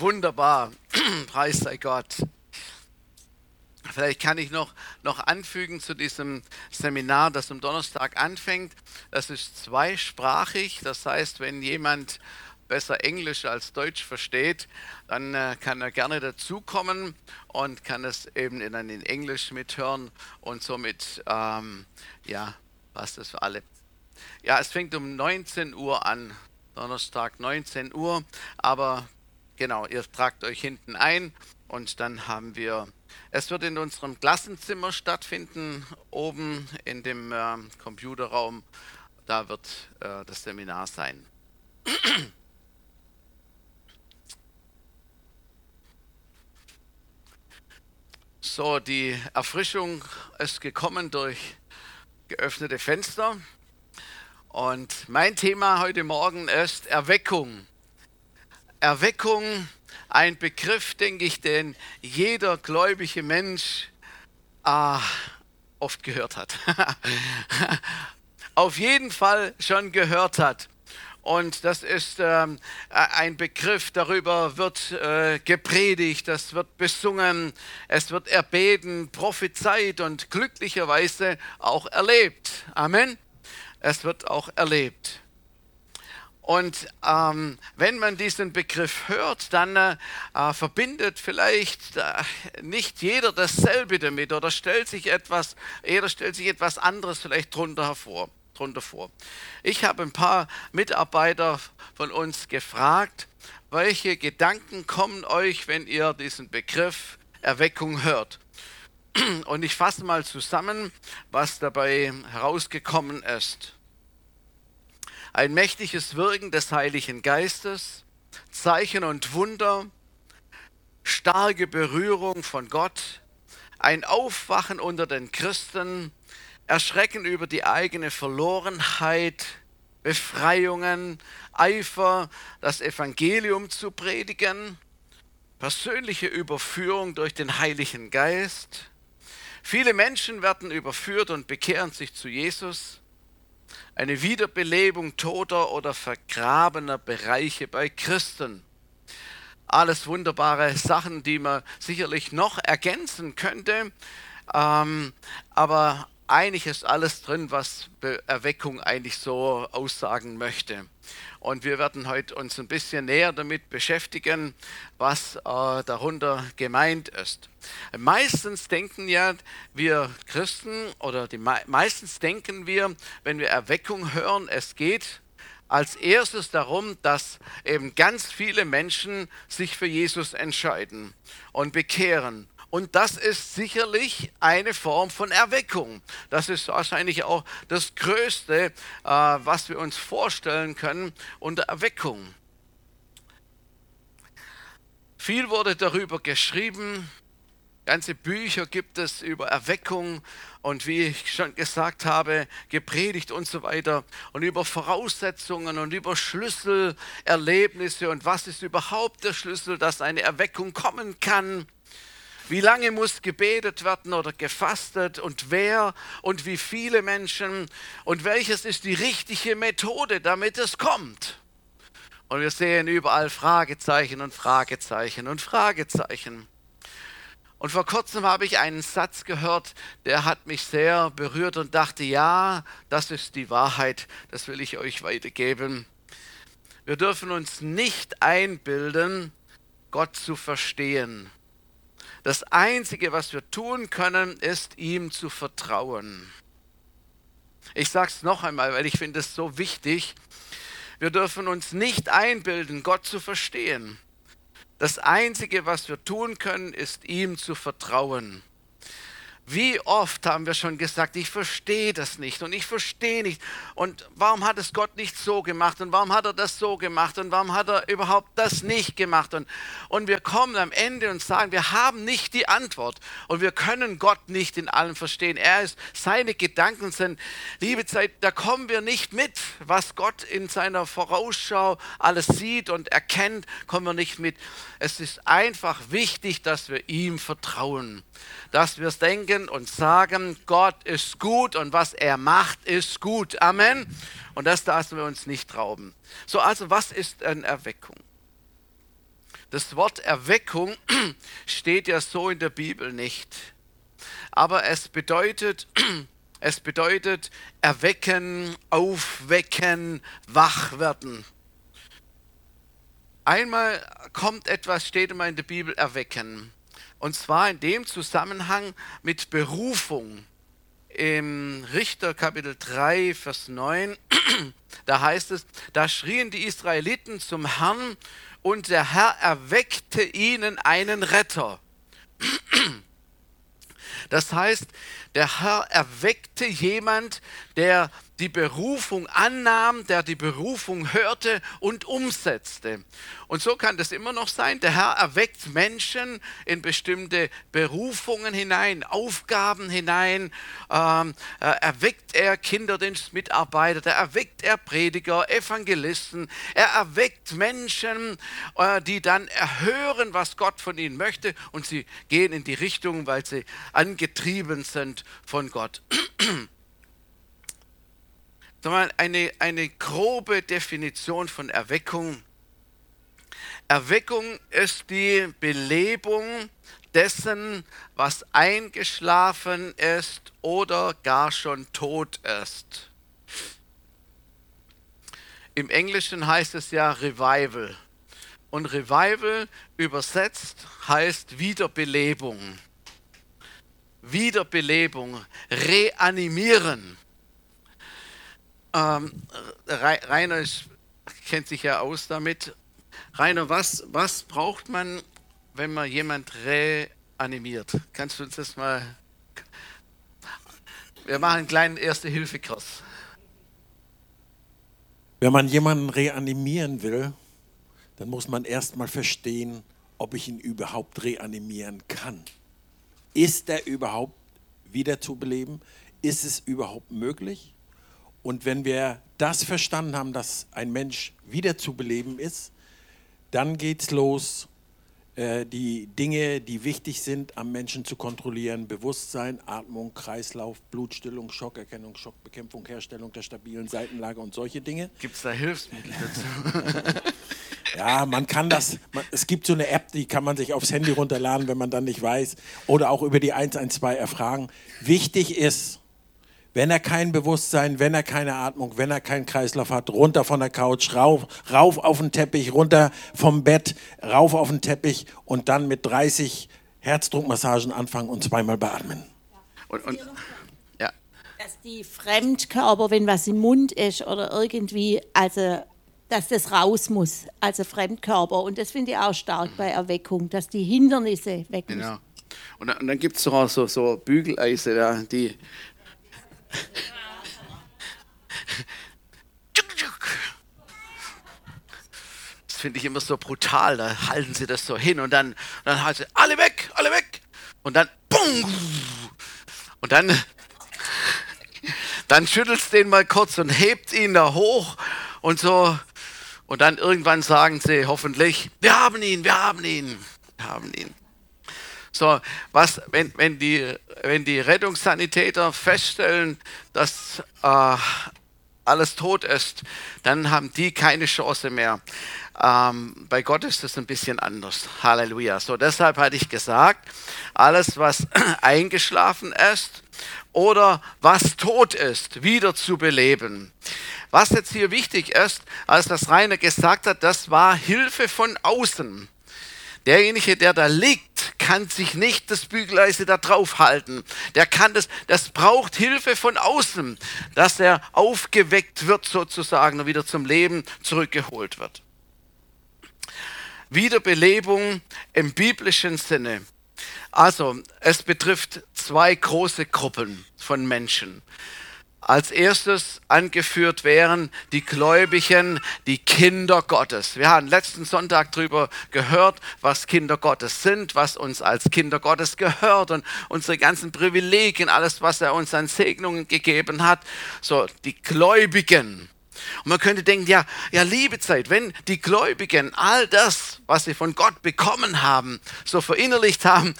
Wunderbar. Preis sei Gott. Vielleicht kann ich noch, noch anfügen zu diesem Seminar, das am Donnerstag anfängt. Das ist zweisprachig. Das heißt, wenn jemand besser Englisch als Deutsch versteht, dann äh, kann er gerne dazukommen und kann es eben in, in Englisch mithören und somit, ähm, ja, passt das für alle. Ja, es fängt um 19 Uhr an, Donnerstag 19 Uhr, aber genau, ihr tragt euch hinten ein und dann haben wir, es wird in unserem Klassenzimmer stattfinden, oben in dem äh, Computerraum, da wird äh, das Seminar sein. So, die Erfrischung ist gekommen durch geöffnete Fenster. Und mein Thema heute Morgen ist Erweckung. Erweckung, ein Begriff, denke ich, den jeder gläubige Mensch ah, oft gehört hat. Auf jeden Fall schon gehört hat. Und das ist ähm, ein Begriff, darüber wird äh, gepredigt, das wird besungen, es wird erbeten, prophezeit und glücklicherweise auch erlebt. Amen. Es wird auch erlebt. Und ähm, wenn man diesen Begriff hört, dann äh, äh verbindet vielleicht äh, nicht jeder dasselbe damit oder stellt sich etwas, jeder stellt sich etwas anderes vielleicht drunter hervor drunter vor. Ich habe ein paar Mitarbeiter von uns gefragt, welche Gedanken kommen euch, wenn ihr diesen Begriff Erweckung hört? Und ich fasse mal zusammen, was dabei herausgekommen ist. Ein mächtiges Wirken des Heiligen Geistes, Zeichen und Wunder, starke Berührung von Gott, ein Aufwachen unter den Christen, Erschrecken über die eigene Verlorenheit, Befreiungen, Eifer, das Evangelium zu predigen, persönliche Überführung durch den Heiligen Geist. Viele Menschen werden überführt und bekehren sich zu Jesus. Eine Wiederbelebung toter oder vergrabener Bereiche bei Christen. Alles wunderbare Sachen, die man sicherlich noch ergänzen könnte. Ähm, aber eigentlich ist alles drin, was Erweckung eigentlich so aussagen möchte. Und wir werden heute uns ein bisschen näher damit beschäftigen, was äh, darunter gemeint ist. Meistens denken ja wir Christen oder die meistens denken wir, wenn wir Erweckung hören, es geht als erstes darum, dass eben ganz viele Menschen sich für Jesus entscheiden und bekehren und das ist sicherlich eine Form von Erweckung. Das ist wahrscheinlich auch das Größte, äh, was wir uns vorstellen können unter Erweckung. Viel wurde darüber geschrieben. Ganze Bücher gibt es über Erweckung und wie ich schon gesagt habe, gepredigt und so weiter und über Voraussetzungen und über Schlüsselerlebnisse und was ist überhaupt der Schlüssel, dass eine Erweckung kommen kann. Wie lange muss gebetet werden oder gefastet und wer und wie viele Menschen und welches ist die richtige Methode, damit es kommt? Und wir sehen überall Fragezeichen und Fragezeichen und Fragezeichen. Und vor kurzem habe ich einen Satz gehört, der hat mich sehr berührt und dachte, ja, das ist die Wahrheit, das will ich euch weitergeben. Wir dürfen uns nicht einbilden, Gott zu verstehen. Das Einzige, was wir tun können, ist ihm zu vertrauen. Ich sage es noch einmal, weil ich finde es so wichtig. Wir dürfen uns nicht einbilden, Gott zu verstehen. Das Einzige, was wir tun können, ist ihm zu vertrauen. Wie oft haben wir schon gesagt, ich verstehe das nicht und ich verstehe nicht. Und warum hat es Gott nicht so gemacht und warum hat er das so gemacht und warum hat er überhaupt das nicht gemacht? Und, und wir kommen am Ende und sagen, wir haben nicht die Antwort und wir können Gott nicht in allem verstehen. Er ist, seine Gedanken sind, liebe Zeit, da kommen wir nicht mit. Was Gott in seiner Vorausschau alles sieht und erkennt, kommen wir nicht mit. Es ist einfach wichtig, dass wir ihm vertrauen, dass wir es denken, und sagen, Gott ist gut und was er macht, ist gut. Amen. Und das dürfen wir uns nicht rauben. So, also was ist eine Erweckung? Das Wort Erweckung steht ja so in der Bibel nicht. Aber es bedeutet, es bedeutet erwecken, aufwecken, wach werden. Einmal kommt etwas, steht immer in der Bibel, erwecken. Und zwar in dem Zusammenhang mit Berufung. Im Richter Kapitel 3, Vers 9, da heißt es, da schrien die Israeliten zum Herrn und der Herr erweckte ihnen einen Retter. Das heißt, der Herr erweckte jemand, der die Berufung annahm, der die Berufung hörte und umsetzte. Und so kann das immer noch sein. Der Herr erweckt Menschen in bestimmte Berufungen hinein, Aufgaben hinein. Ähm, äh, erweckt er Kinderdienstmitarbeiter, da erweckt er Prediger, Evangelisten. Er erweckt Menschen, äh, die dann erhören, was Gott von ihnen möchte und sie gehen in die Richtung, weil sie angetrieben sind von Gott eine, eine grobe Definition von Erweckung. Erweckung ist die Belebung dessen, was eingeschlafen ist oder gar schon tot ist. Im Englischen heißt es ja Revival. Und Revival übersetzt heißt Wiederbelebung. Wiederbelebung, reanimieren. Ähm, Rainer kennt sich ja aus damit. Rainer, was, was braucht man, wenn man jemand reanimiert? Kannst du uns das mal. Wir machen einen kleinen Erste-Hilfe-Kurs. Wenn man jemanden reanimieren will, dann muss man erstmal verstehen, ob ich ihn überhaupt reanimieren kann. Ist er überhaupt wieder zu beleben? Ist es überhaupt möglich? Und wenn wir das verstanden haben, dass ein Mensch wieder zu beleben ist, dann geht es los, äh, die Dinge, die wichtig sind, am Menschen zu kontrollieren. Bewusstsein, Atmung, Kreislauf, Blutstillung, Schockerkennung, Schockbekämpfung, Herstellung der stabilen Seitenlage und solche Dinge. Gibt es da Hilfsmittel dazu? ja, man kann das, man, es gibt so eine App, die kann man sich aufs Handy runterladen, wenn man dann nicht weiß, oder auch über die 112 erfragen. Wichtig ist, wenn er kein Bewusstsein, wenn er keine Atmung, wenn er keinen Kreislauf hat, runter von der Couch, rauf, rauf auf den Teppich, runter vom Bett, rauf auf den Teppich und dann mit 30 Herzdruckmassagen anfangen und zweimal beatmen. Und, und, ja. Dass die Fremdkörper, wenn was im Mund ist oder irgendwie, also dass das raus muss, also Fremdkörper. Und das finde ich auch stark bei Erweckung, dass die Hindernisse weg müssen. Genau. Und, und dann gibt es auch so, so Bügeleise, ja, die das finde ich immer so brutal. Da halten sie das so hin und dann, dann halten sie alle weg, alle weg. Und dann, boom, und dann, dann schüttelst den mal kurz und hebt ihn da hoch und so. Und dann irgendwann sagen sie hoffentlich, wir haben ihn, wir haben ihn, wir haben ihn. So, was, wenn, wenn, die, wenn die Rettungssanitäter feststellen, dass äh, alles tot ist, dann haben die keine Chance mehr. Ähm, bei Gott ist das ein bisschen anders. Halleluja. So, deshalb hatte ich gesagt, alles, was eingeschlafen ist oder was tot ist, wieder zu beleben. Was jetzt hier wichtig ist, als das Rainer gesagt hat, das war Hilfe von außen. Derjenige, der da liegt, kann sich nicht das Bügeleise da drauf halten. Der kann das, das braucht Hilfe von außen, dass er aufgeweckt wird sozusagen und wieder zum Leben zurückgeholt wird. Wiederbelebung im biblischen Sinne. Also, es betrifft zwei große Gruppen von Menschen. Als erstes angeführt wären die Gläubigen, die Kinder Gottes. Wir haben letzten Sonntag darüber gehört, was Kinder Gottes sind, was uns als Kinder Gottes gehört und unsere ganzen Privilegien, alles, was er uns an Segnungen gegeben hat. So, die Gläubigen. Und man könnte denken, ja, ja, liebe Zeit, wenn die Gläubigen all das, was sie von Gott bekommen haben, so verinnerlicht haben,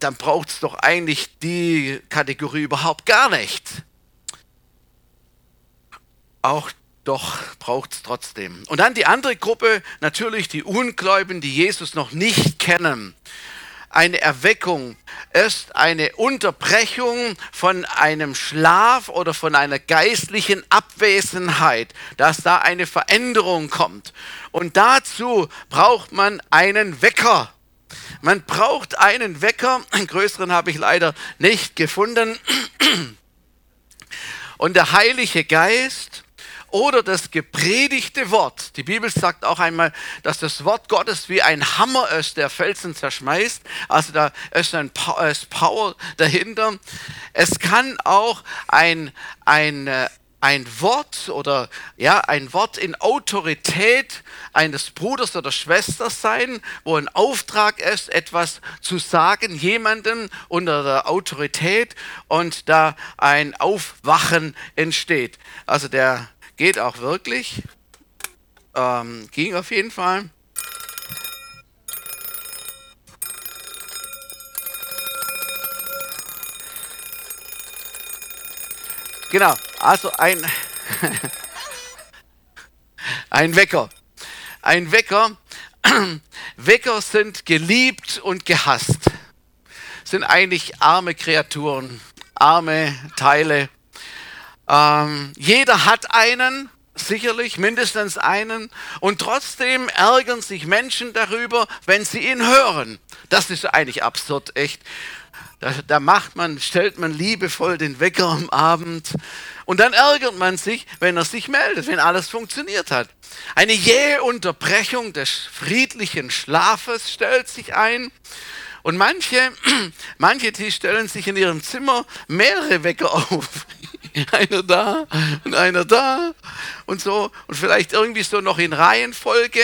dann braucht es doch eigentlich die Kategorie überhaupt gar nicht. Auch doch braucht es trotzdem. Und dann die andere Gruppe, natürlich die Ungläubigen, die Jesus noch nicht kennen. Eine Erweckung ist eine Unterbrechung von einem Schlaf oder von einer geistlichen Abwesenheit, dass da eine Veränderung kommt. Und dazu braucht man einen Wecker. Man braucht einen Wecker. Einen größeren habe ich leider nicht gefunden. Und der Heilige Geist oder das gepredigte Wort. Die Bibel sagt auch einmal, dass das Wort Gottes wie ein Hammer ist, der Felsen zerschmeißt. Also da ist ein Power dahinter. Es kann auch ein, ein, äh, ein Wort oder ja, ein Wort in Autorität eines Bruders oder Schwesters sein, wo ein Auftrag ist, etwas zu sagen, jemandem unter der Autorität und da ein Aufwachen entsteht. Also der geht auch wirklich, ähm, ging auf jeden Fall. Genau, also ein, ein Wecker. Ein Wecker. Wecker sind geliebt und gehasst. Sind eigentlich arme Kreaturen, arme Teile. Ähm, jeder hat einen, sicherlich mindestens einen, und trotzdem ärgern sich Menschen darüber, wenn sie ihn hören. Das ist eigentlich absurd, echt. Da, da, macht man, stellt man liebevoll den Wecker am Abend und dann ärgert man sich, wenn er sich meldet, wenn alles funktioniert hat. Eine jähe Unterbrechung des friedlichen Schlafes stellt sich ein und manche, manche, die stellen sich in ihrem Zimmer mehrere Wecker auf. einer da und einer da und so und vielleicht irgendwie so noch in Reihenfolge,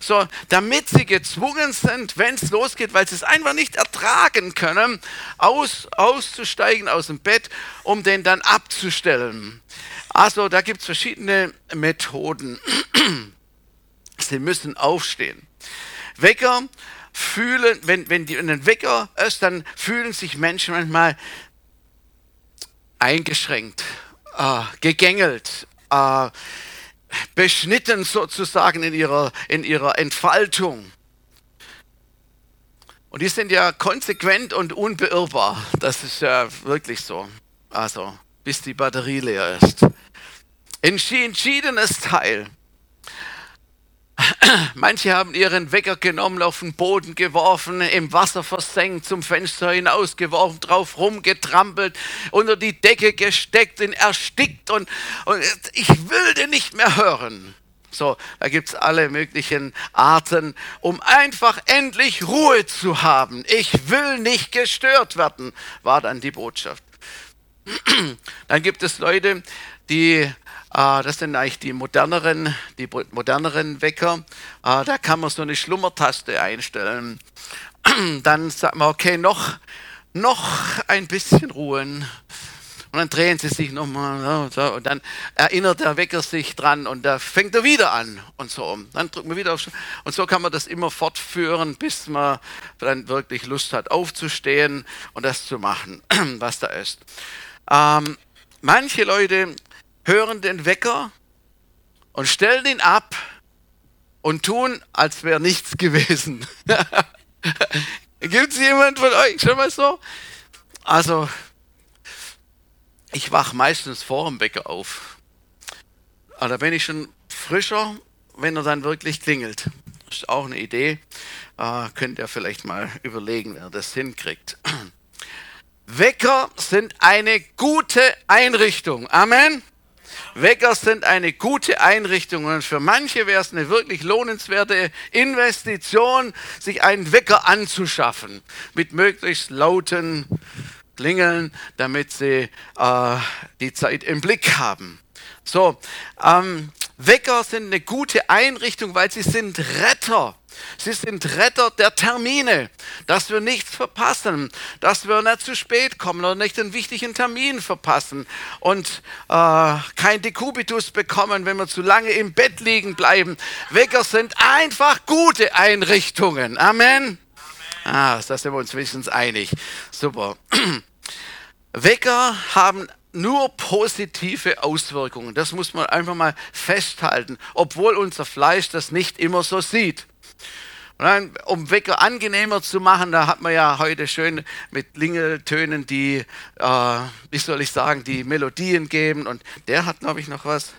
so damit sie gezwungen sind, wenn es losgeht, weil sie es einfach nicht ertragen können, aus, auszusteigen aus dem Bett, um den dann abzustellen. Also da gibt es verschiedene Methoden. sie müssen aufstehen. Wecker fühlen, wenn, wenn die in den Wecker ist, dann fühlen sich Menschen manchmal eingeschränkt, äh, gegängelt, äh, beschnitten sozusagen in ihrer, in ihrer Entfaltung. Und die sind ja konsequent und unbeirrbar. Das ist ja wirklich so. Also, bis die Batterie leer ist. Entschiedenes Teil. Manche haben ihren Wecker genommen, auf den Boden geworfen, im Wasser versenkt, zum Fenster hinausgeworfen, drauf rumgetrampelt, unter die Decke gesteckt, ihn erstickt und, und ich will den nicht mehr hören. So, da gibt es alle möglichen Arten, um einfach endlich Ruhe zu haben. Ich will nicht gestört werden, war dann die Botschaft. Dann gibt es Leute, die das sind eigentlich die moderneren, die moderneren Wecker. Ah, da kann man so eine Schlummertaste einstellen. Dann sagt man, okay, noch, noch ein bisschen ruhen. Und dann drehen sie sich nochmal und dann erinnert der Wecker sich dran und da fängt er wieder an und so. Dann drückt man wieder auf und so kann man das immer fortführen, bis man dann wirklich Lust hat aufzustehen und das zu machen, was da ist. Ähm, manche Leute hören den Wecker und stellen ihn ab und tun, als wäre nichts gewesen. Gibt es jemand von euch schon mal so? Also, ich wache meistens vor dem Wecker auf. Aber da bin ich schon frischer, wenn er dann wirklich klingelt. Das ist auch eine Idee. Äh, könnt ihr vielleicht mal überlegen, wer das hinkriegt. Wecker sind eine gute Einrichtung. Amen. Wecker sind eine gute Einrichtung und für manche wäre es eine wirklich lohnenswerte Investition, sich einen Wecker anzuschaffen mit möglichst lauten Klingeln, damit sie äh, die Zeit im Blick haben. So, ähm, Wecker sind eine gute Einrichtung, weil sie sind Retter. Sie sind Retter der Termine, dass wir nichts verpassen, dass wir nicht zu spät kommen oder nicht einen wichtigen Termin verpassen und äh, kein Dekubitus bekommen, wenn wir zu lange im Bett liegen bleiben. Wecker sind einfach gute Einrichtungen. Amen. Ah, da sind wir uns wenigstens einig. Super. Wecker haben nur positive Auswirkungen. Das muss man einfach mal festhalten, obwohl unser Fleisch das nicht immer so sieht. Dann, um Wecker angenehmer zu machen, da hat man ja heute schön mit Lingeltönen die, äh, wie soll ich sagen, die Melodien geben. Und der hat, glaube ich, noch was.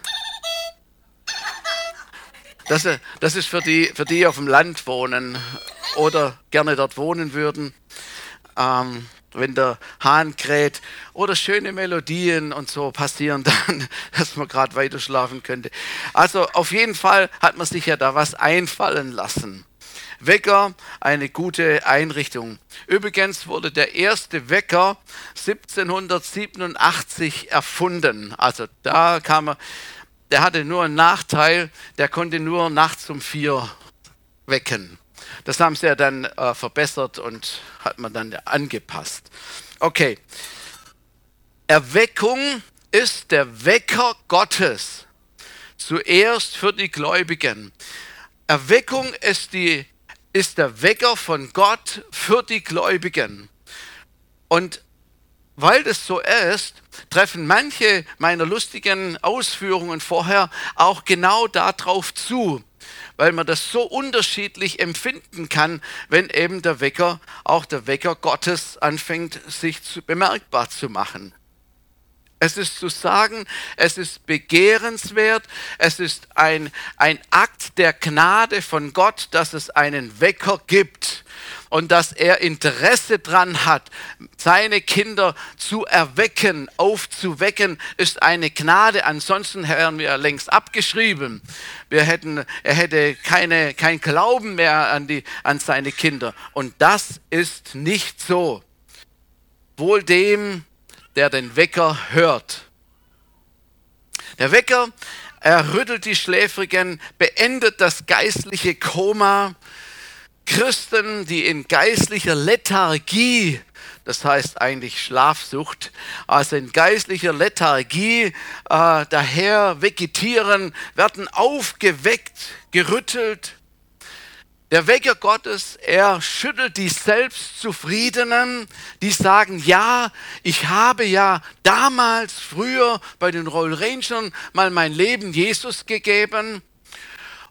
Das, äh, das ist für die, für die auf dem Land wohnen oder gerne dort wohnen würden. Ähm, wenn der Hahn kräht oder schöne Melodien und so passieren dann, dass man gerade weiter schlafen könnte. Also auf jeden Fall hat man sich ja da was einfallen lassen. Wecker, eine gute Einrichtung. Übrigens wurde der erste Wecker 1787 erfunden. Also da kam er, der hatte nur einen Nachteil, der konnte nur nachts um vier wecken. Das haben sie ja dann äh, verbessert und hat man dann angepasst. Okay. Erweckung ist der Wecker Gottes. Zuerst für die Gläubigen. Erweckung ist die ist der Wecker von Gott für die Gläubigen. Und weil das so ist, treffen manche meiner lustigen Ausführungen vorher auch genau darauf zu, weil man das so unterschiedlich empfinden kann, wenn eben der Wecker, auch der Wecker Gottes anfängt, sich zu, bemerkbar zu machen. Es ist zu sagen, es ist begehrenswert, es ist ein, ein Akt der Gnade von Gott, dass es einen Wecker gibt und dass er Interesse dran hat, seine Kinder zu erwecken, aufzuwecken, ist eine Gnade. Ansonsten wären wir längst abgeschrieben. Wir hätten, er hätte keine, kein Glauben mehr an, die, an seine Kinder. Und das ist nicht so. Wohl dem, der den Wecker hört. Der Wecker, er rüttelt die Schläfrigen, beendet das geistliche Koma. Christen, die in geistlicher Lethargie, das heißt eigentlich Schlafsucht, also in geistlicher Lethargie äh, daher vegetieren, werden aufgeweckt, gerüttelt, der Wecker Gottes, er schüttelt die Selbstzufriedenen, die sagen, ja, ich habe ja damals früher bei den Royal Rangers mal mein Leben Jesus gegeben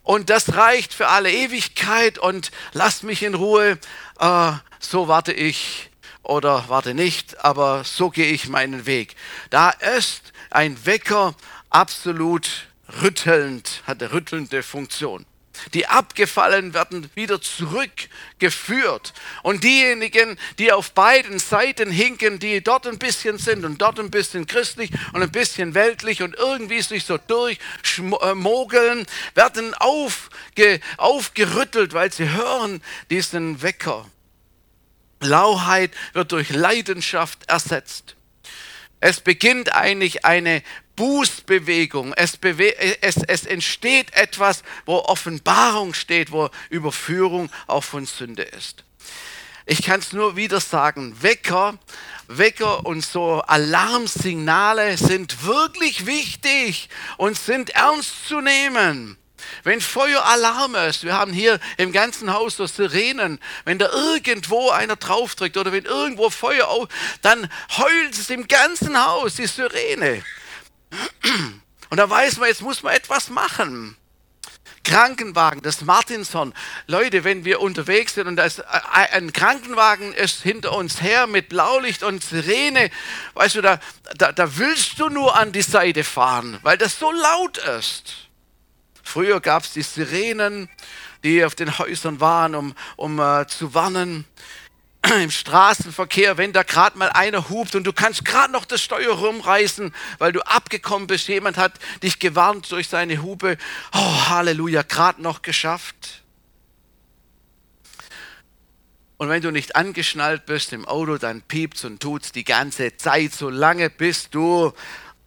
und das reicht für alle Ewigkeit und lasst mich in Ruhe, äh, so warte ich oder warte nicht, aber so gehe ich meinen Weg. Da ist ein Wecker absolut rüttelnd, hat eine rüttelnde Funktion. Die abgefallen werden wieder zurückgeführt. Und diejenigen, die auf beiden Seiten hinken, die dort ein bisschen sind und dort ein bisschen christlich und ein bisschen weltlich und irgendwie sich so durchmogeln, werden aufge, aufgerüttelt, weil sie hören diesen Wecker. Lauheit wird durch Leidenschaft ersetzt. Es beginnt eigentlich eine Bußbewegung. Es, bewe es, es entsteht etwas, wo Offenbarung steht, wo Überführung auch von Sünde ist. Ich kann es nur wieder sagen, Wecker, Wecker und so Alarmsignale sind wirklich wichtig und sind ernst zu nehmen. Wenn Feueralarm ist, wir haben hier im ganzen Haus so Sirenen, wenn da irgendwo einer drauf drückt oder wenn irgendwo Feuer auf, dann heult es im ganzen Haus, die Sirene. Und da weiß man, jetzt muss man etwas machen. Krankenwagen, das Martinshorn. Leute, wenn wir unterwegs sind und da ist ein Krankenwagen ist hinter uns her mit Blaulicht und Sirene, weißt du, da, da, da willst du nur an die Seite fahren, weil das so laut ist. Früher gab es die Sirenen, die auf den Häusern waren, um, um uh, zu warnen. im Straßenverkehr, wenn da gerade mal einer hupt und du kannst gerade noch das Steuer rumreißen, weil du abgekommen bist, jemand hat dich gewarnt durch seine Hupe. Oh, Halleluja, gerade noch geschafft. Und wenn du nicht angeschnallt bist im Auto, dann piepst und tut's die ganze Zeit, so lange bis du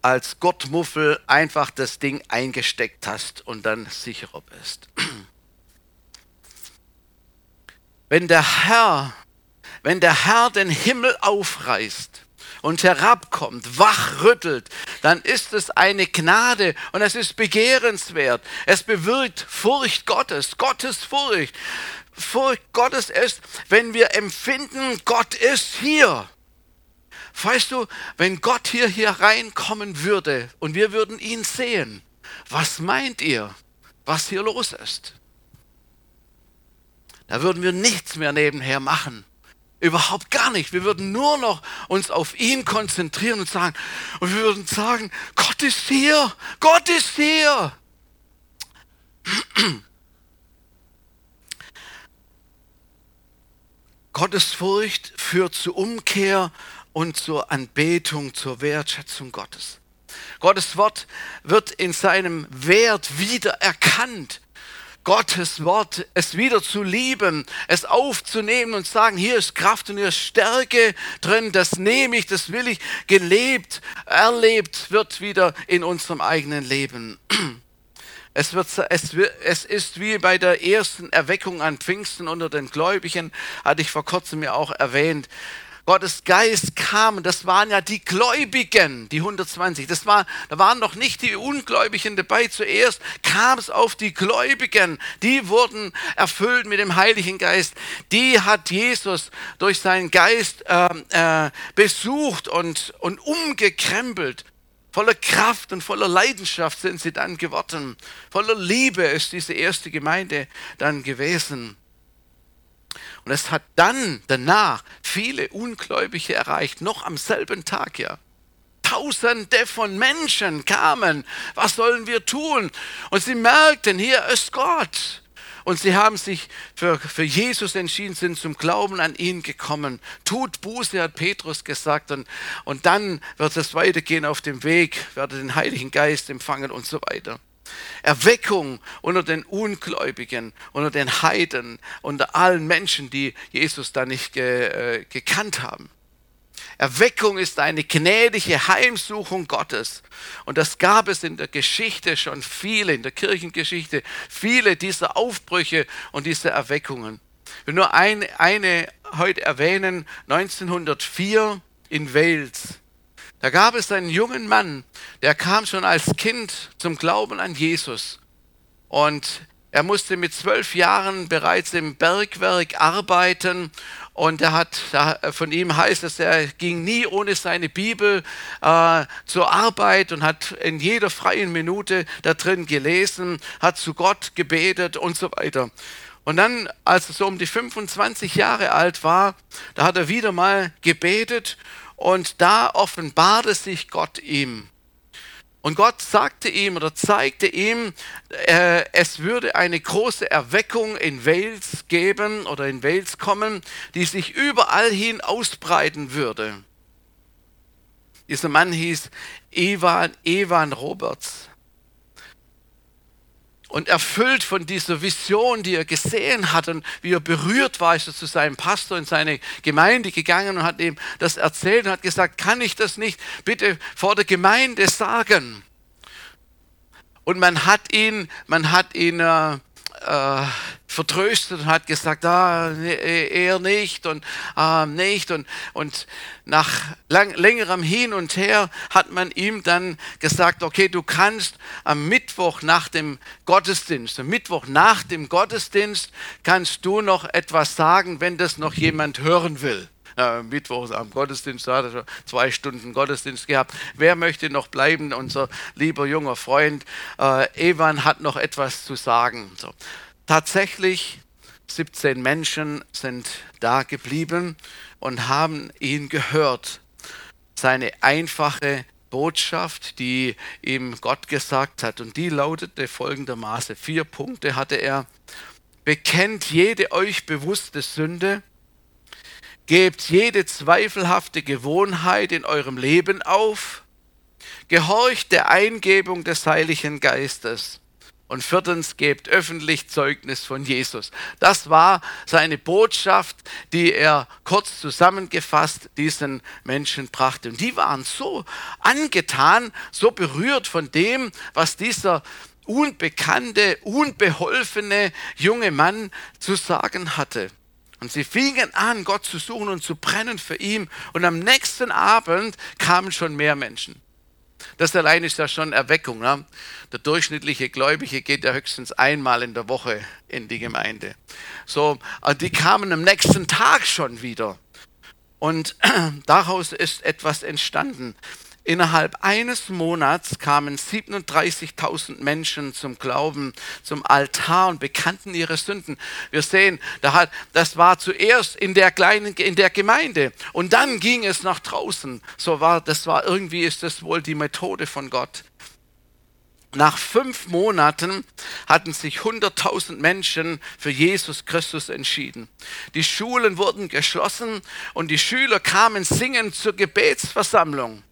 als Gottmuffel einfach das Ding eingesteckt hast und dann sicherer bist. Wenn der Herr wenn der Herr den Himmel aufreißt und herabkommt, wachrüttelt, dann ist es eine Gnade und es ist begehrenswert. Es bewirkt Furcht Gottes, Gottes Furcht. Furcht Gottes ist, wenn wir empfinden, Gott ist hier. weißt du, wenn Gott hier, hier reinkommen würde und wir würden ihn sehen, was meint ihr, was hier los ist? Da würden wir nichts mehr nebenher machen. Überhaupt gar nicht. Wir würden nur noch uns auf ihn konzentrieren und sagen, und wir würden sagen, Gott ist hier, Gott ist hier. Gottes Furcht führt zur Umkehr und zur Anbetung, zur Wertschätzung Gottes. Gottes Wort wird in seinem Wert wieder erkannt. Gottes Wort, es wieder zu lieben, es aufzunehmen und sagen, hier ist Kraft und hier ist Stärke drin, das nehme ich, das will ich, gelebt, erlebt wird wieder in unserem eigenen Leben. Es, wird, es, es ist wie bei der ersten Erweckung an Pfingsten unter den Gläubigen, hatte ich vor kurzem ja auch erwähnt. Gottes Geist kam, das waren ja die Gläubigen, die 120. Das war, da waren noch nicht die Ungläubigen dabei. Zuerst kam es auf die Gläubigen. Die wurden erfüllt mit dem Heiligen Geist. Die hat Jesus durch seinen Geist äh, äh, besucht und, und umgekrempelt. Voller Kraft und voller Leidenschaft sind sie dann geworden. Voller Liebe ist diese erste Gemeinde dann gewesen. Und es hat dann danach viele Ungläubige erreicht, noch am selben Tag ja. Tausende von Menschen kamen. Was sollen wir tun? Und sie merkten, hier ist Gott. Und sie haben sich für, für Jesus entschieden, sind zum Glauben an ihn gekommen. Tut Buße, hat Petrus gesagt. Und, und dann wird es weitergehen auf dem Weg, werde den Heiligen Geist empfangen und so weiter. Erweckung unter den Ungläubigen, unter den Heiden, unter allen Menschen, die Jesus da nicht ge, äh, gekannt haben. Erweckung ist eine gnädige Heimsuchung Gottes. Und das gab es in der Geschichte schon viele, in der Kirchengeschichte, viele dieser Aufbrüche und dieser Erweckungen. Ich will nur ein, eine heute erwähnen, 1904 in Wales. Da gab es einen jungen Mann, der kam schon als Kind zum Glauben an Jesus. Und er musste mit zwölf Jahren bereits im Bergwerk arbeiten und er hat, von ihm heißt es, er ging nie ohne seine Bibel äh, zur Arbeit und hat in jeder freien Minute da drin gelesen, hat zu Gott gebetet und so weiter. Und dann, als er so um die 25 Jahre alt war, da hat er wieder mal gebetet und da offenbarte sich Gott ihm. Und Gott sagte ihm oder zeigte ihm, äh, es würde eine große Erweckung in Wales geben oder in Wales kommen, die sich überall hin ausbreiten würde. Dieser Mann hieß Evan, Evan Roberts und erfüllt von dieser Vision, die er gesehen hat und wie er berührt war, ist er zu seinem Pastor in seine Gemeinde gegangen und hat ihm das erzählt und hat gesagt, kann ich das nicht bitte vor der Gemeinde sagen? Und man hat ihn, man hat ihn äh, äh, vertröstet und hat gesagt, ah, er nicht und ah, nicht. Und, und nach lang, längerem Hin und Her hat man ihm dann gesagt, okay, du kannst am Mittwoch nach dem Gottesdienst, am Mittwoch nach dem Gottesdienst kannst du noch etwas sagen, wenn das noch jemand hören will. Äh, Mittwoch am Gottesdienst, da hat er schon zwei Stunden Gottesdienst gehabt. Wer möchte noch bleiben? Unser lieber junger Freund äh, Evan hat noch etwas zu sagen. So. Tatsächlich 17 Menschen sind da geblieben und haben ihn gehört. Seine einfache Botschaft, die ihm Gott gesagt hat. Und die lautete folgendermaßen. Vier Punkte hatte er. Bekennt jede euch bewusste Sünde, Gebt jede zweifelhafte Gewohnheit in eurem Leben auf. Gehorcht der Eingebung des Heiligen Geistes. Und viertens, gebt öffentlich Zeugnis von Jesus. Das war seine Botschaft, die er kurz zusammengefasst diesen Menschen brachte. Und die waren so angetan, so berührt von dem, was dieser unbekannte, unbeholfene junge Mann zu sagen hatte. Und sie fingen an, Gott zu suchen und zu brennen für ihn. Und am nächsten Abend kamen schon mehr Menschen. Das allein ist ja schon Erweckung. Ne? Der durchschnittliche Gläubige geht ja höchstens einmal in der Woche in die Gemeinde. So, die kamen am nächsten Tag schon wieder. Und daraus ist etwas entstanden. Innerhalb eines Monats kamen 37.000 Menschen zum Glauben, zum Altar und bekannten ihre Sünden. Wir sehen, das war zuerst in der kleinen, in der Gemeinde und dann ging es nach draußen. So war, das war irgendwie ist das wohl die Methode von Gott. Nach fünf Monaten hatten sich 100.000 Menschen für Jesus Christus entschieden. Die Schulen wurden geschlossen und die Schüler kamen singend zur Gebetsversammlung.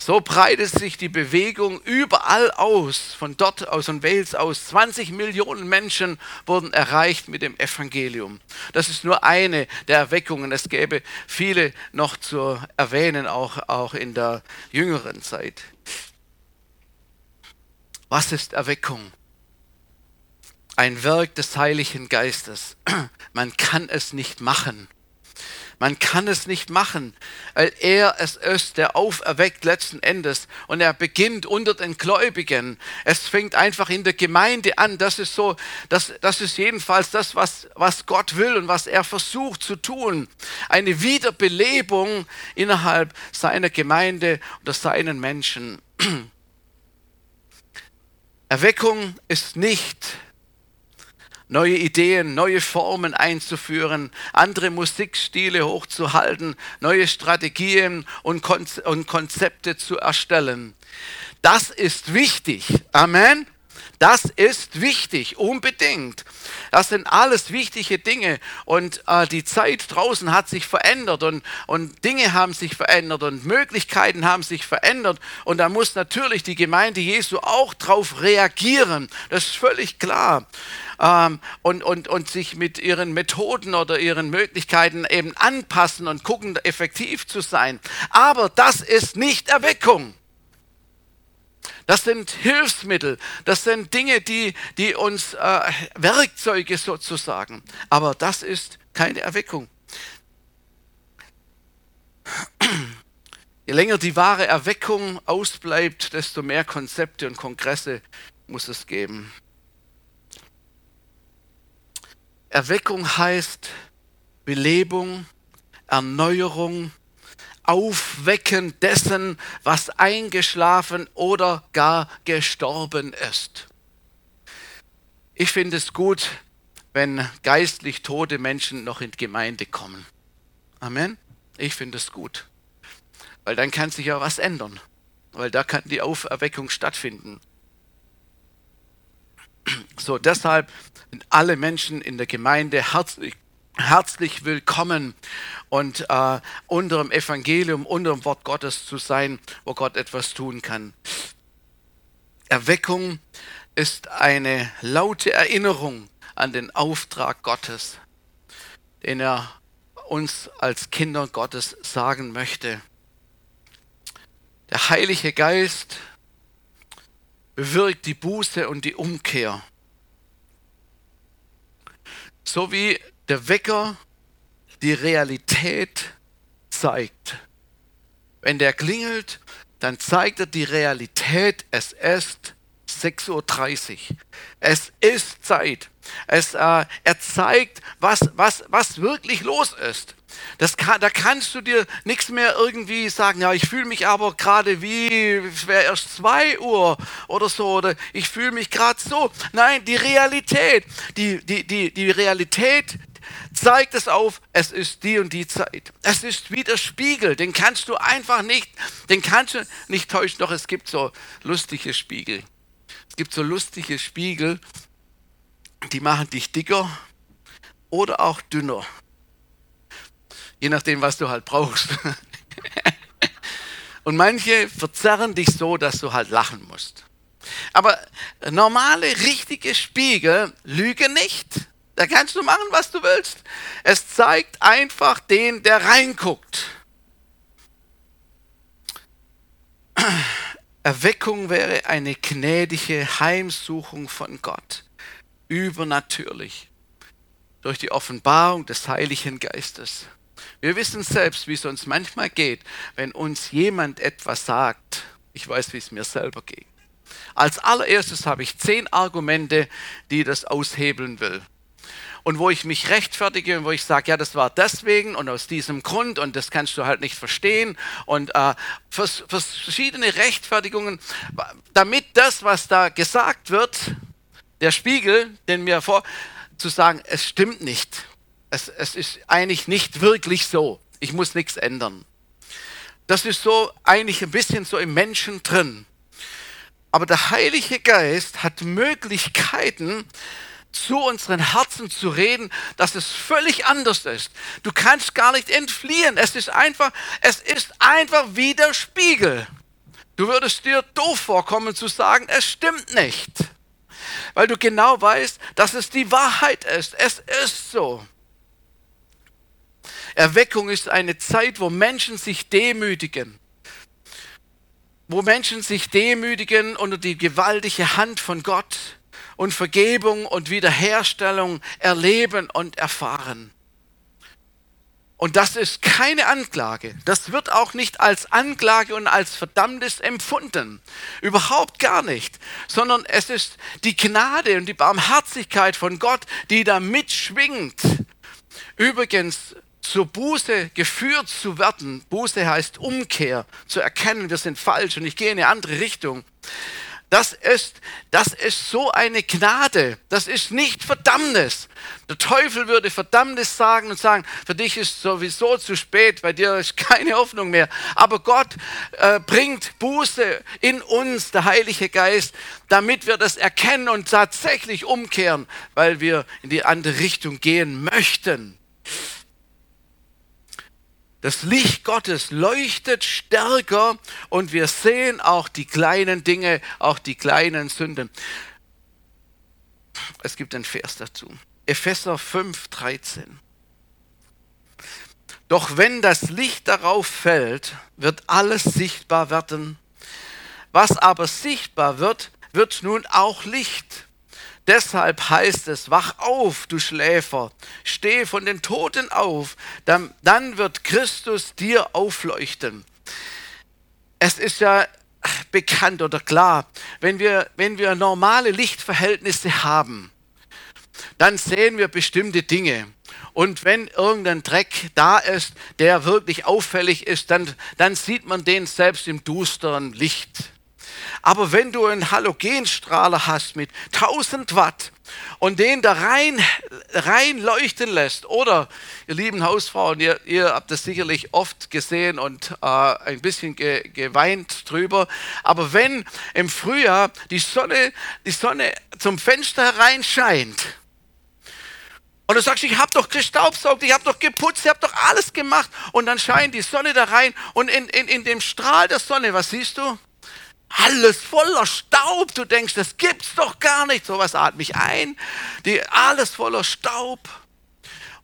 So breitet sich die Bewegung überall aus, von dort aus, von Wales aus. 20 Millionen Menschen wurden erreicht mit dem Evangelium. Das ist nur eine der Erweckungen. Es gäbe viele noch zu erwähnen, auch, auch in der jüngeren Zeit. Was ist Erweckung? Ein Werk des Heiligen Geistes. Man kann es nicht machen. Man kann es nicht machen, weil er es ist, der auferweckt letzten Endes. Und er beginnt unter den Gläubigen. Es fängt einfach in der Gemeinde an. Das ist so, das, das ist jedenfalls das, was, was Gott will und was er versucht zu tun. Eine Wiederbelebung innerhalb seiner Gemeinde oder seinen Menschen. Erweckung ist nicht neue Ideen, neue Formen einzuführen, andere Musikstile hochzuhalten, neue Strategien und Konzepte zu erstellen. Das ist wichtig. Amen. Das ist wichtig, unbedingt. Das sind alles wichtige Dinge und äh, die Zeit draußen hat sich verändert und, und Dinge haben sich verändert und Möglichkeiten haben sich verändert und da muss natürlich die Gemeinde Jesu auch darauf reagieren. Das ist völlig klar. Ähm, und, und, und sich mit ihren Methoden oder ihren Möglichkeiten eben anpassen und gucken, effektiv zu sein. Aber das ist nicht Erweckung. Das sind Hilfsmittel, das sind Dinge, die, die uns äh, Werkzeuge sozusagen. Aber das ist keine Erweckung. Je länger die wahre Erweckung ausbleibt, desto mehr Konzepte und Kongresse muss es geben. Erweckung heißt Belebung, Erneuerung, Aufwecken dessen, was eingeschlafen oder gar gestorben ist. Ich finde es gut, wenn geistlich tote Menschen noch in die Gemeinde kommen. Amen. Ich finde es gut. Weil dann kann sich ja was ändern. Weil da kann die Auferweckung stattfinden. So, deshalb sind alle Menschen in der Gemeinde herzlich herzlich willkommen und äh, unter dem Evangelium, unter dem Wort Gottes zu sein, wo Gott etwas tun kann. Erweckung ist eine laute Erinnerung an den Auftrag Gottes, den er uns als Kinder Gottes sagen möchte. Der Heilige Geist bewirkt die Buße und die Umkehr. So wie der Wecker die Realität zeigt. Wenn der klingelt, dann zeigt er die Realität, es ist 6.30 Uhr. Es ist Zeit. Es, äh, er zeigt, was, was, was wirklich los ist. Kann, da kannst du dir nichts mehr irgendwie sagen, ja, ich fühle mich aber gerade wie, es wäre erst 2 Uhr oder so, oder ich fühle mich gerade so. Nein, die Realität, die, die, die, die Realität zeigt es auf, es ist die und die Zeit. Es ist wie der Spiegel, den kannst du einfach nicht, den kannst du nicht täuschen, doch es gibt so lustige Spiegel. Es gibt so lustige Spiegel, die machen dich dicker oder auch dünner. Je nachdem, was du halt brauchst. Und manche verzerren dich so, dass du halt lachen musst. Aber normale, richtige Spiegel lügen nicht. Da kannst du machen, was du willst. Es zeigt einfach den, der reinguckt. Erweckung wäre eine gnädige Heimsuchung von Gott, übernatürlich, durch die Offenbarung des Heiligen Geistes. Wir wissen selbst, wie es uns manchmal geht, wenn uns jemand etwas sagt. Ich weiß, wie es mir selber geht. Als allererstes habe ich zehn Argumente, die das aushebeln will. und wo ich mich rechtfertige und wo ich sage, ja, das war deswegen und aus diesem Grund und das kannst du halt nicht verstehen und äh, verschiedene Rechtfertigungen, damit das, was da gesagt wird, der Spiegel, den mir vor, zu sagen, es stimmt nicht. Es, es ist eigentlich nicht wirklich so. Ich muss nichts ändern. Das ist so eigentlich ein bisschen so im Menschen drin. Aber der Heilige Geist hat Möglichkeiten, zu unseren Herzen zu reden, dass es völlig anders ist. Du kannst gar nicht entfliehen. Es ist einfach, es ist einfach wie der Spiegel. Du würdest dir doof vorkommen zu sagen, es stimmt nicht. Weil du genau weißt, dass es die Wahrheit ist. Es ist so. Erweckung ist eine Zeit, wo Menschen sich demütigen. Wo Menschen sich demütigen unter die gewaltige Hand von Gott und Vergebung und Wiederherstellung erleben und erfahren. Und das ist keine Anklage. Das wird auch nicht als Anklage und als Verdammnis empfunden. Überhaupt gar nicht. Sondern es ist die Gnade und die Barmherzigkeit von Gott, die da mitschwingt. Übrigens, zur Buße geführt zu werden, Buße heißt Umkehr, zu erkennen, wir sind falsch und ich gehe in eine andere Richtung. Das ist, das ist so eine Gnade. Das ist nicht Verdammnis. Der Teufel würde Verdammnis sagen und sagen, für dich ist sowieso zu spät, bei dir ist keine Hoffnung mehr. Aber Gott äh, bringt Buße in uns, der Heilige Geist, damit wir das erkennen und tatsächlich umkehren, weil wir in die andere Richtung gehen möchten. Das Licht Gottes leuchtet stärker und wir sehen auch die kleinen Dinge, auch die kleinen Sünden. Es gibt einen Vers dazu. Epheser 5, 13. Doch wenn das Licht darauf fällt, wird alles sichtbar werden. Was aber sichtbar wird, wird nun auch Licht. Deshalb heißt es, wach auf, du Schläfer, steh von den Toten auf, dann, dann wird Christus dir aufleuchten. Es ist ja bekannt oder klar, wenn wir, wenn wir normale Lichtverhältnisse haben, dann sehen wir bestimmte Dinge. Und wenn irgendein Dreck da ist, der wirklich auffällig ist, dann, dann sieht man den selbst im dusteren Licht. Aber wenn du einen Halogenstrahler hast mit 1000 Watt und den da rein, rein leuchten lässt, oder ihr lieben Hausfrauen, ihr, ihr habt das sicherlich oft gesehen und äh, ein bisschen ge, geweint drüber, aber wenn im Frühjahr die Sonne, die Sonne zum Fenster hereinscheint, und du sagst, ich habe doch gestaubsaugt, ich habe doch geputzt, ich habe doch alles gemacht. Und dann scheint die Sonne da rein und in, in, in dem Strahl der Sonne, was siehst du? Alles voller Staub. Du denkst, das gibt's doch gar nicht. Sowas atme ich ein. Die, alles voller Staub.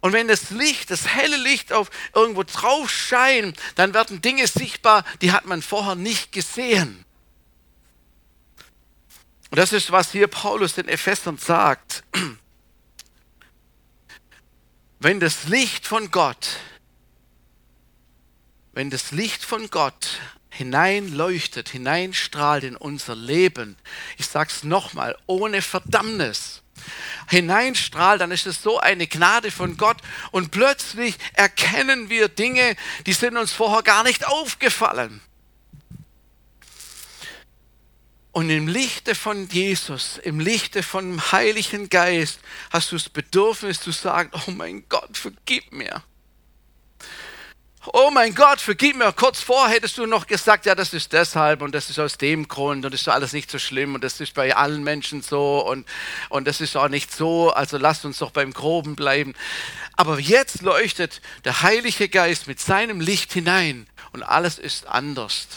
Und wenn das Licht, das helle Licht auf irgendwo drauf scheint, dann werden Dinge sichtbar, die hat man vorher nicht gesehen. Und das ist, was hier Paulus den Ephesern sagt. Wenn das Licht von Gott, wenn das Licht von Gott hineinleuchtet, hineinstrahlt in unser Leben, ich sage es nochmal, ohne Verdammnis, hineinstrahlt, dann ist es so eine Gnade von Gott und plötzlich erkennen wir Dinge, die sind uns vorher gar nicht aufgefallen. Und im Lichte von Jesus, im Lichte vom Heiligen Geist hast du das Bedürfnis zu sagen, oh mein Gott, vergib mir oh mein Gott, vergib mir, kurz vor hättest du noch gesagt, ja, das ist deshalb und das ist aus dem Grund und das ist alles nicht so schlimm und das ist bei allen Menschen so und, und das ist auch nicht so, also lasst uns doch beim Groben bleiben. Aber jetzt leuchtet der Heilige Geist mit seinem Licht hinein und alles ist anders.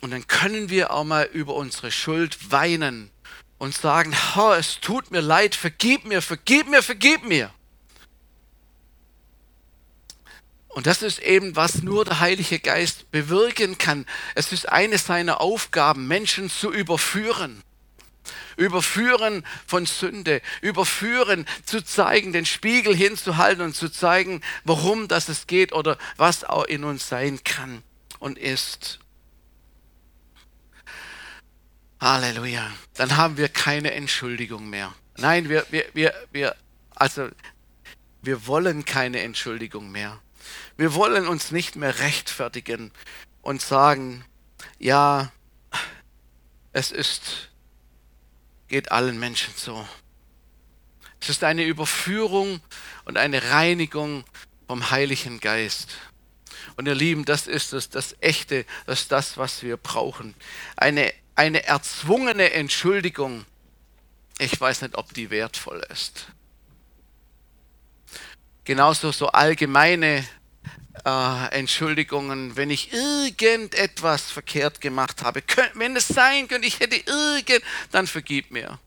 Und dann können wir auch mal über unsere Schuld weinen und sagen, oh, es tut mir leid, vergib mir, vergib mir, vergib mir. Und das ist eben, was nur der Heilige Geist bewirken kann. Es ist eine seiner Aufgaben, Menschen zu überführen. Überführen von Sünde, überführen, zu zeigen, den Spiegel hinzuhalten und zu zeigen, warum das es geht oder was auch in uns sein kann und ist. Halleluja. Dann haben wir keine Entschuldigung mehr. Nein, wir, wir, wir, wir, also, wir wollen keine Entschuldigung mehr. Wir wollen uns nicht mehr rechtfertigen und sagen, ja, es ist, geht allen Menschen so. Es ist eine Überführung und eine Reinigung vom Heiligen Geist. Und ihr Lieben, das ist es, das Echte, das ist das, was wir brauchen. Eine, eine erzwungene Entschuldigung, ich weiß nicht, ob die wertvoll ist. Genauso so allgemeine äh, Entschuldigungen, wenn ich irgendetwas verkehrt gemacht habe. Könnt, wenn es sein könnte, ich hätte irgend, dann vergib mir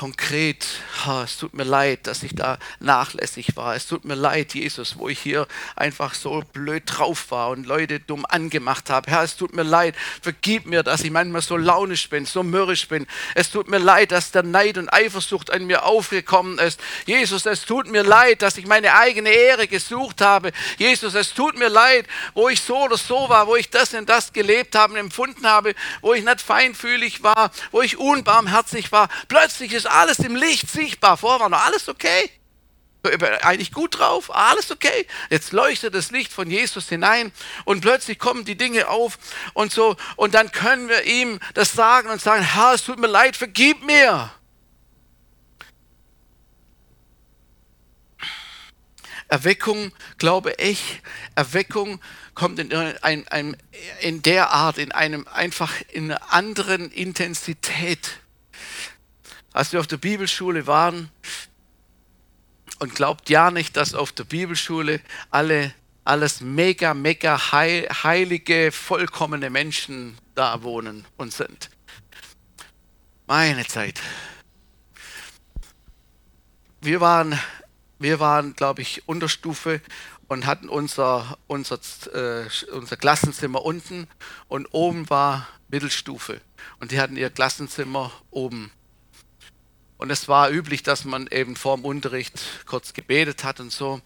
konkret, es tut mir leid, dass ich da nachlässig war. Es tut mir leid, Jesus, wo ich hier einfach so blöd drauf war und Leute dumm angemacht habe. Herr, es tut mir leid, vergib mir, dass ich manchmal so launisch bin, so mürrisch bin. Es tut mir leid, dass der Neid und Eifersucht an mir aufgekommen ist. Jesus, es tut mir leid, dass ich meine eigene Ehre gesucht habe. Jesus, es tut mir leid, wo ich so oder so war, wo ich das und das gelebt habe und empfunden habe, wo ich nicht feinfühlig war, wo ich unbarmherzig war. Plötzlich ist alles im Licht sichtbar. Vorher war noch alles okay. Eigentlich gut drauf, alles okay. Jetzt leuchtet das Licht von Jesus hinein und plötzlich kommen die Dinge auf und so. Und dann können wir ihm das sagen und sagen: Herr, es tut mir leid, vergib mir. Erweckung, glaube ich, Erweckung kommt in, ein, ein, in der Art, in einem einfach in einer anderen Intensität als wir auf der Bibelschule waren, und glaubt ja nicht, dass auf der Bibelschule alle, alles mega, mega heilige, vollkommene Menschen da wohnen und sind. Meine Zeit. Wir waren, wir waren glaube ich, Unterstufe und hatten unser, unser, äh, unser Klassenzimmer unten und oben war Mittelstufe. Und die hatten ihr Klassenzimmer oben. Und es war üblich, dass man eben vorm Unterricht kurz gebetet hat und so.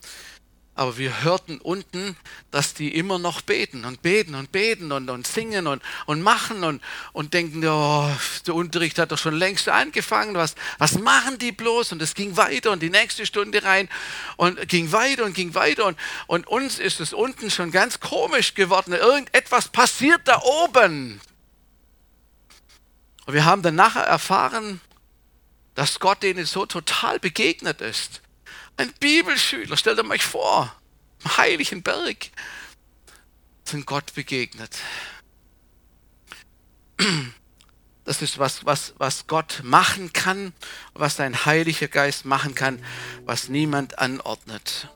Aber wir hörten unten, dass die immer noch beten und beten und beten und, und singen und, und machen und, und denken, oh, der Unterricht hat doch schon längst angefangen, was, was machen die bloß? Und es ging weiter und die nächste Stunde rein und ging weiter und ging weiter und, und uns ist es unten schon ganz komisch geworden. Irgendetwas passiert da oben. Und wir haben dann nachher erfahren, dass Gott denen so total begegnet ist. Ein Bibelschüler, stellt euch vor, im heiligen Berg sind Gott begegnet. Das ist was, was, was Gott machen kann, was sein Heiliger Geist machen kann, was niemand anordnet.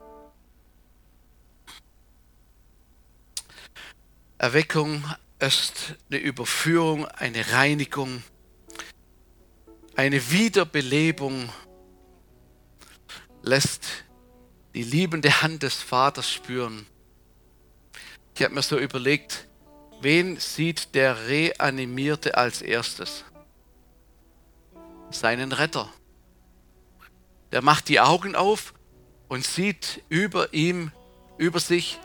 Erweckung ist eine Überführung, eine Reinigung eine Wiederbelebung lässt die liebende Hand des Vaters spüren. Ich habe mir so überlegt, wen sieht der Reanimierte als erstes? Seinen Retter. Der macht die Augen auf und sieht über ihm, über sich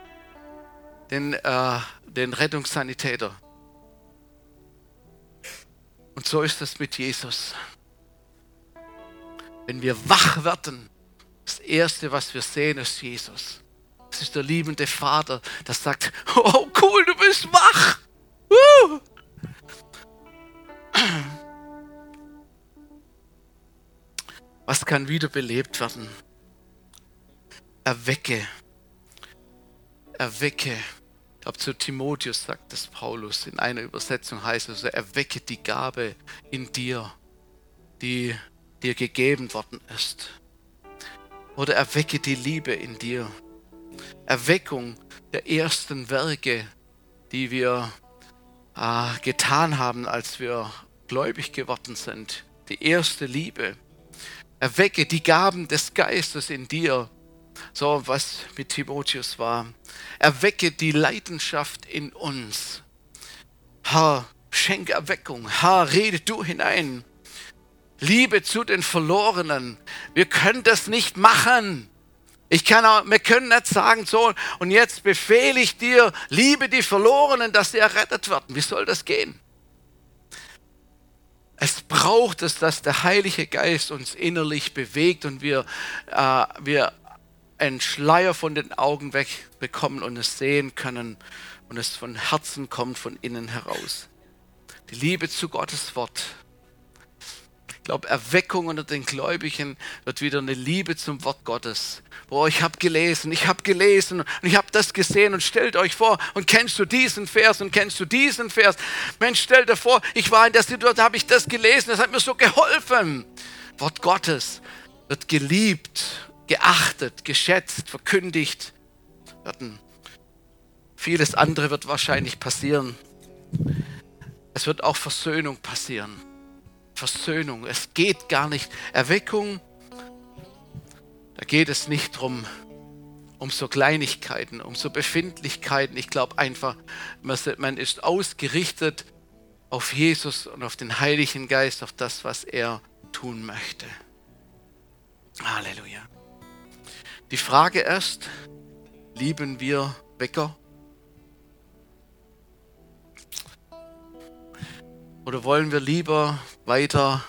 den, äh, den Rettungssanitäter. Und so ist es mit Jesus. Wenn wir wach werden, das Erste, was wir sehen, ist Jesus. Das ist der liebende Vater, der sagt, oh cool, du bist wach. Uh. Was kann wiederbelebt werden? Erwecke. Erwecke. Ich glaube, zu Timotheus sagt das Paulus. In einer Übersetzung heißt es, erwecke die Gabe in dir, die dir gegeben worden ist. Oder erwecke die Liebe in dir. Erweckung der ersten Werke, die wir äh, getan haben, als wir gläubig geworden sind. Die erste Liebe. Erwecke die Gaben des Geistes in dir. So was mit Timotheus war. Erwecke die Leidenschaft in uns. Herr, schenk Erweckung. Herr, rede du hinein. Liebe zu den Verlorenen. Wir können das nicht machen. Ich kann auch, wir können nicht sagen, so, und jetzt befehle ich dir, liebe die Verlorenen, dass sie errettet werden. Wie soll das gehen? Es braucht es, dass der Heilige Geist uns innerlich bewegt und wir, äh, wir einen Schleier von den Augen wegbekommen und es sehen können und es von Herzen kommt, von innen heraus. Die Liebe zu Gottes Wort glaube, Erweckung unter den Gläubigen wird wieder eine Liebe zum Wort Gottes. Boah, ich habe gelesen, ich habe gelesen und ich habe das gesehen und stellt euch vor, und kennst du diesen Vers und kennst du diesen Vers? Mensch, stell dir vor, ich war in der Situation, habe ich das gelesen, das hat mir so geholfen. Wort Gottes wird geliebt, geachtet, geschätzt, verkündigt. Vieles andere wird wahrscheinlich passieren. Es wird auch Versöhnung passieren. Versöhnung. Es geht gar nicht. Erweckung, da geht es nicht drum, um so Kleinigkeiten, um so Befindlichkeiten. Ich glaube einfach, man ist ausgerichtet auf Jesus und auf den Heiligen Geist, auf das, was er tun möchte. Halleluja. Die Frage ist, lieben wir Wecker? Oder wollen wir lieber weiter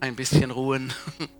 ein bisschen ruhen